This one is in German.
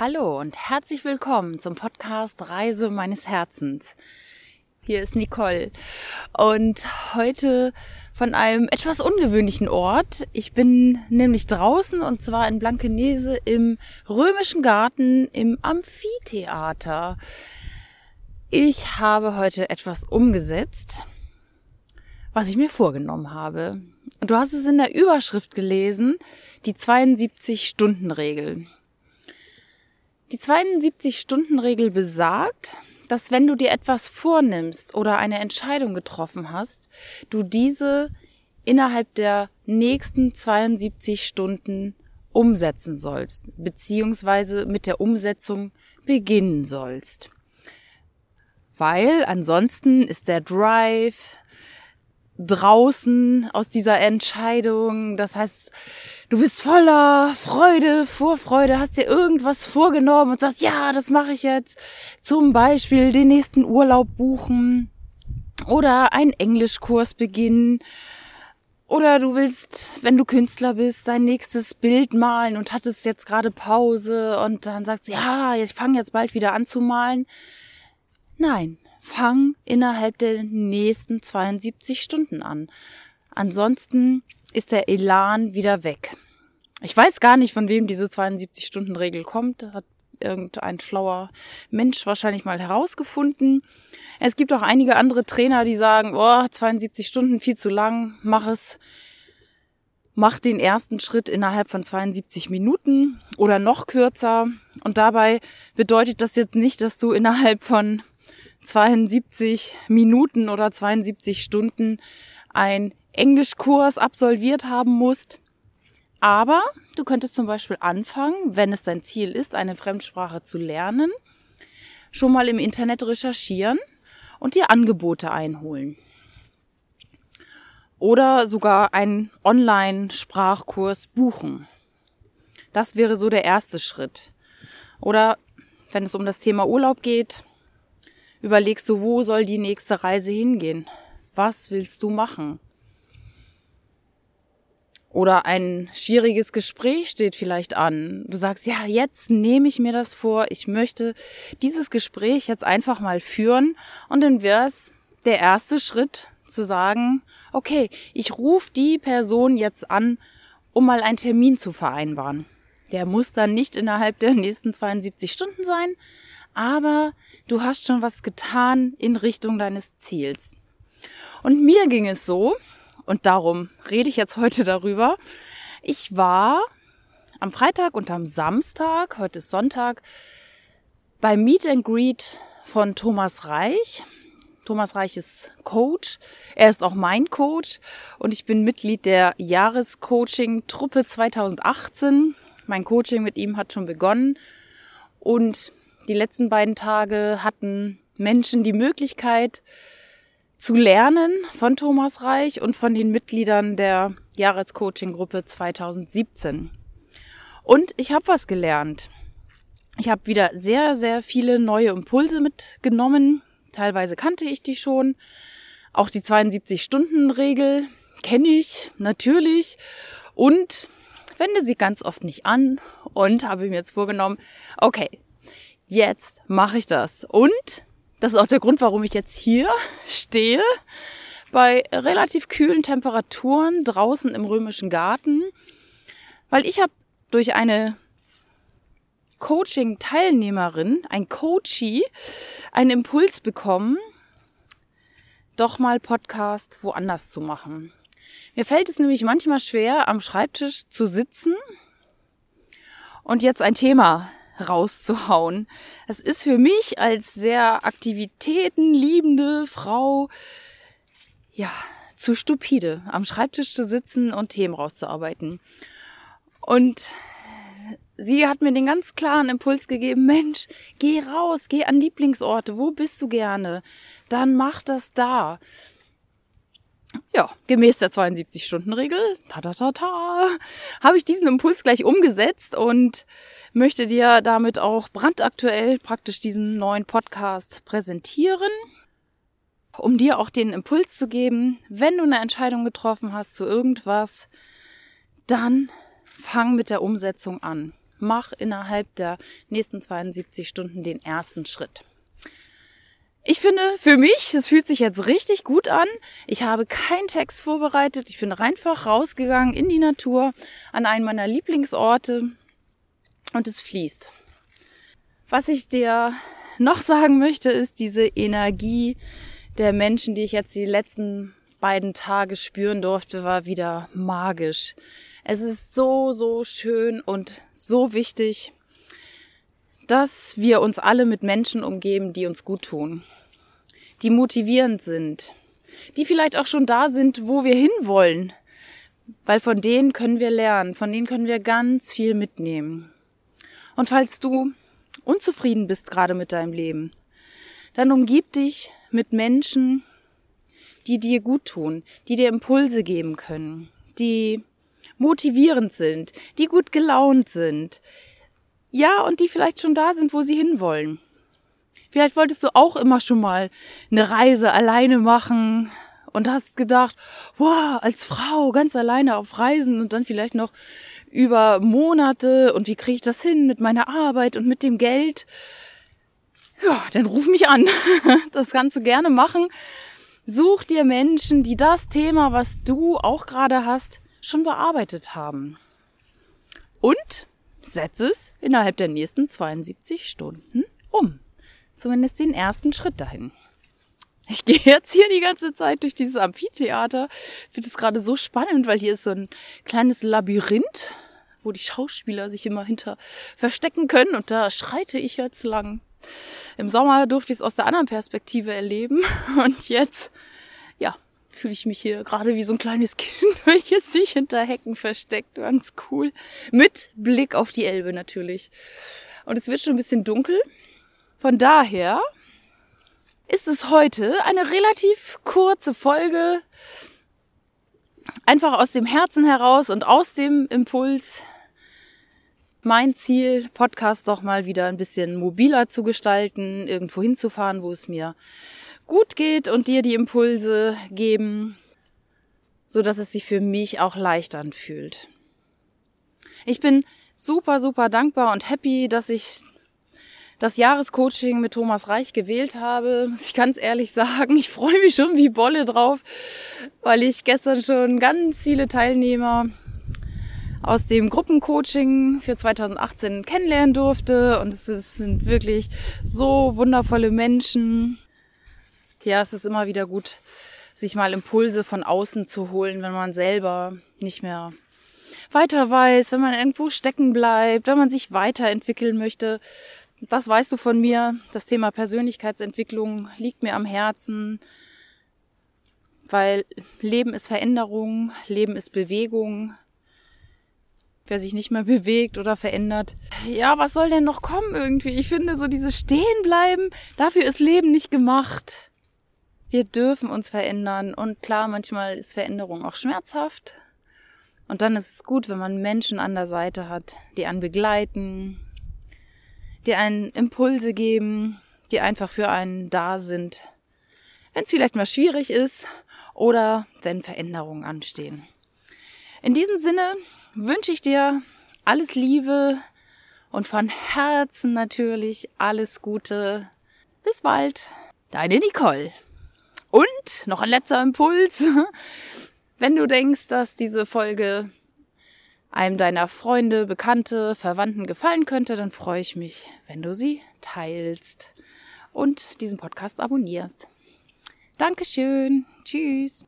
Hallo und herzlich willkommen zum Podcast Reise meines Herzens. Hier ist Nicole und heute von einem etwas ungewöhnlichen Ort. Ich bin nämlich draußen und zwar in Blankenese im Römischen Garten im Amphitheater. Ich habe heute etwas umgesetzt, was ich mir vorgenommen habe. Du hast es in der Überschrift gelesen, die 72-Stunden-Regel. Die 72-Stunden-Regel besagt, dass wenn du dir etwas vornimmst oder eine Entscheidung getroffen hast, du diese innerhalb der nächsten 72 Stunden umsetzen sollst, beziehungsweise mit der Umsetzung beginnen sollst. Weil ansonsten ist der Drive, draußen aus dieser Entscheidung. Das heißt, du bist voller Freude, Vorfreude, hast dir irgendwas vorgenommen und sagst, ja, das mache ich jetzt. Zum Beispiel den nächsten Urlaub buchen oder einen Englischkurs beginnen. Oder du willst, wenn du Künstler bist, dein nächstes Bild malen und hattest jetzt gerade Pause und dann sagst du, ja, ich fange jetzt bald wieder an zu malen. Nein, fang innerhalb der nächsten 72 Stunden an. Ansonsten ist der Elan wieder weg. Ich weiß gar nicht, von wem diese 72-Stunden-Regel kommt. Hat irgendein schlauer Mensch wahrscheinlich mal herausgefunden. Es gibt auch einige andere Trainer, die sagen, oh, 72 Stunden viel zu lang, mach es. Mach den ersten Schritt innerhalb von 72 Minuten oder noch kürzer. Und dabei bedeutet das jetzt nicht, dass du innerhalb von 72 Minuten oder 72 Stunden ein Englischkurs absolviert haben musst. Aber du könntest zum Beispiel anfangen, wenn es dein Ziel ist, eine Fremdsprache zu lernen, schon mal im Internet recherchieren und dir Angebote einholen. Oder sogar einen Online-Sprachkurs buchen. Das wäre so der erste Schritt. Oder wenn es um das Thema Urlaub geht, überlegst du, wo soll die nächste Reise hingehen? Was willst du machen? Oder ein schwieriges Gespräch steht vielleicht an. Du sagst, ja, jetzt nehme ich mir das vor. Ich möchte dieses Gespräch jetzt einfach mal führen. Und dann wäre es der erste Schritt zu sagen, okay, ich rufe die Person jetzt an, um mal einen Termin zu vereinbaren. Der muss dann nicht innerhalb der nächsten 72 Stunden sein, aber du hast schon was getan in Richtung deines Ziels. Und mir ging es so, und darum rede ich jetzt heute darüber. Ich war am Freitag und am Samstag, heute ist Sonntag, beim Meet and Greet von Thomas Reich. Thomas Reich ist Coach. Er ist auch mein Coach und ich bin Mitglied der Jahrescoaching-Truppe 2018. Mein Coaching mit ihm hat schon begonnen und die letzten beiden Tage hatten Menschen die Möglichkeit zu lernen von Thomas Reich und von den Mitgliedern der Jahrescoaching-Gruppe 2017. Und ich habe was gelernt. Ich habe wieder sehr, sehr viele neue Impulse mitgenommen. Teilweise kannte ich die schon. Auch die 72-Stunden-Regel kenne ich natürlich und wende sie ganz oft nicht an und habe mir jetzt vorgenommen, okay, jetzt mache ich das. Und das ist auch der Grund, warum ich jetzt hier stehe, bei relativ kühlen Temperaturen draußen im römischen Garten, weil ich habe durch eine Coaching-Teilnehmerin, ein Coachie, einen Impuls bekommen, doch mal Podcast woanders zu machen. Mir fällt es nämlich manchmal schwer, am Schreibtisch zu sitzen und jetzt ein Thema rauszuhauen. Es ist für mich als sehr aktivitätenliebende Frau, ja, zu stupide, am Schreibtisch zu sitzen und Themen rauszuarbeiten. Und sie hat mir den ganz klaren Impuls gegeben, Mensch, geh raus, geh an Lieblingsorte, wo bist du gerne? Dann mach das da. Ja, gemäß der 72-Stunden-Regel, ta ta ta ta, habe ich diesen Impuls gleich umgesetzt und möchte dir damit auch brandaktuell praktisch diesen neuen Podcast präsentieren, um dir auch den Impuls zu geben, wenn du eine Entscheidung getroffen hast zu irgendwas, dann fang mit der Umsetzung an. mach innerhalb der nächsten 72 Stunden den ersten Schritt. Ich finde, für mich, es fühlt sich jetzt richtig gut an. Ich habe keinen Text vorbereitet. Ich bin einfach rausgegangen in die Natur an einen meiner Lieblingsorte und es fließt. Was ich dir noch sagen möchte, ist diese Energie der Menschen, die ich jetzt die letzten beiden Tage spüren durfte, war wieder magisch. Es ist so, so schön und so wichtig, dass wir uns alle mit Menschen umgeben, die uns gut tun, die motivierend sind, die vielleicht auch schon da sind, wo wir hinwollen, weil von denen können wir lernen, von denen können wir ganz viel mitnehmen. Und falls du unzufrieden bist gerade mit deinem Leben, dann umgib dich mit Menschen, die dir gut tun, die dir Impulse geben können, die motivierend sind, die gut gelaunt sind, ja, und die vielleicht schon da sind, wo sie hinwollen. Vielleicht wolltest du auch immer schon mal eine Reise alleine machen und hast gedacht, wow, als Frau ganz alleine auf Reisen und dann vielleicht noch über Monate und wie kriege ich das hin mit meiner Arbeit und mit dem Geld? Ja, dann ruf mich an. Das kannst du gerne machen. Such dir Menschen, die das Thema, was du auch gerade hast, schon bearbeitet haben. Und setze es innerhalb der nächsten 72 Stunden um. Zumindest den ersten Schritt dahin. Ich gehe jetzt hier die ganze Zeit durch dieses Amphitheater. Ich finde es gerade so spannend, weil hier ist so ein kleines Labyrinth, wo die Schauspieler sich immer hinter verstecken können. Und da schreite ich jetzt lang. Im Sommer durfte ich es aus der anderen Perspektive erleben. Und jetzt, ja, fühle ich mich hier gerade wie so ein kleines Kind, welches sich hinter Hecken versteckt. Ganz cool. Mit Blick auf die Elbe natürlich. Und es wird schon ein bisschen dunkel. Von daher ist es heute eine relativ kurze Folge. Einfach aus dem Herzen heraus und aus dem Impuls. Mein Ziel, Podcast doch mal wieder ein bisschen mobiler zu gestalten, irgendwo hinzufahren, wo es mir gut geht und dir die Impulse geben, so dass es sich für mich auch leicht anfühlt. Ich bin super, super dankbar und happy, dass ich das Jahrescoaching mit Thomas Reich gewählt habe. Muss ich ganz ehrlich sagen, ich freue mich schon wie Bolle drauf, weil ich gestern schon ganz viele Teilnehmer aus dem Gruppencoaching für 2018 kennenlernen durfte. Und es sind wirklich so wundervolle Menschen, ja, es ist immer wieder gut, sich mal Impulse von außen zu holen, wenn man selber nicht mehr weiter weiß, wenn man irgendwo stecken bleibt, wenn man sich weiterentwickeln möchte. Das weißt du von mir. Das Thema Persönlichkeitsentwicklung liegt mir am Herzen, weil Leben ist Veränderung, Leben ist Bewegung. Wer sich nicht mehr bewegt oder verändert. Ja, was soll denn noch kommen irgendwie? Ich finde so dieses Stehenbleiben, dafür ist Leben nicht gemacht wir dürfen uns verändern. Und klar, manchmal ist Veränderung auch schmerzhaft. Und dann ist es gut, wenn man Menschen an der Seite hat, die einen begleiten, die einen Impulse geben, die einfach für einen da sind. Wenn es vielleicht mal schwierig ist oder wenn Veränderungen anstehen. In diesem Sinne wünsche ich dir alles Liebe und von Herzen natürlich alles Gute. Bis bald, deine Nicole. Und noch ein letzter Impuls. Wenn du denkst, dass diese Folge einem deiner Freunde, Bekannte, Verwandten gefallen könnte, dann freue ich mich, wenn du sie teilst und diesen Podcast abonnierst. Dankeschön. Tschüss.